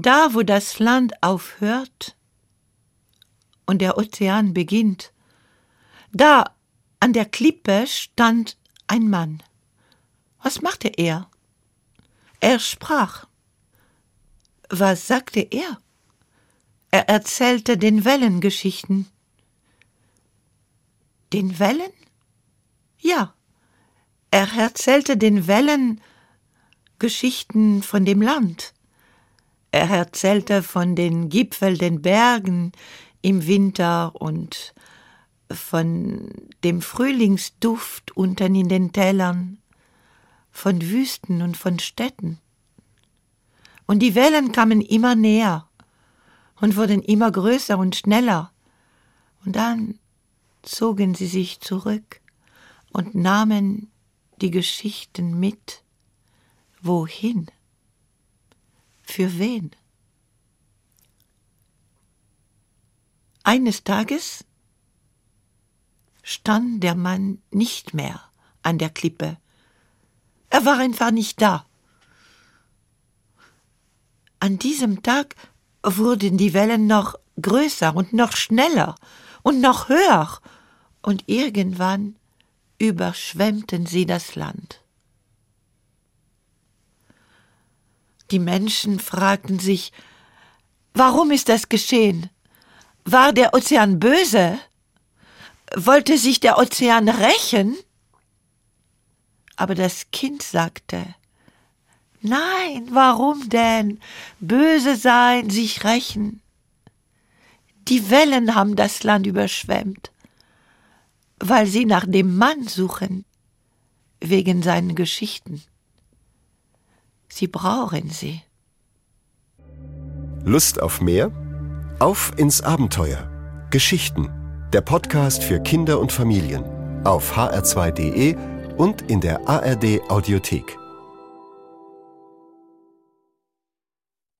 Da, wo das Land aufhört und der Ozean beginnt, da an der Klippe stand ein Mann. Was machte er? Er sprach. Was sagte er? Er erzählte den Wellengeschichten. Den Wellen? Ja, er erzählte den Wellen Geschichten von dem Land. Er erzählte von den Gipfeln, den Bergen im Winter und von dem Frühlingsduft unten in den Tälern, von Wüsten und von Städten. Und die Wellen kamen immer näher und wurden immer größer und schneller. Und dann zogen sie sich zurück und nahmen die Geschichten mit. Wohin? Für wen? Eines Tages stand der Mann nicht mehr an der Klippe. Er war einfach nicht da. An diesem Tag wurden die Wellen noch größer und noch schneller und noch höher, und irgendwann überschwemmten sie das Land. Die Menschen fragten sich, warum ist das geschehen? War der Ozean böse? Wollte sich der Ozean rächen? Aber das Kind sagte, Nein, warum denn? Böse sein, sich rächen. Die Wellen haben das Land überschwemmt, weil sie nach dem Mann suchen, wegen seinen Geschichten. Sie brauchen sie. Lust auf mehr? Auf ins Abenteuer. Geschichten. Der Podcast für Kinder und Familien. Auf hr2.de und in der ARD Audiothek.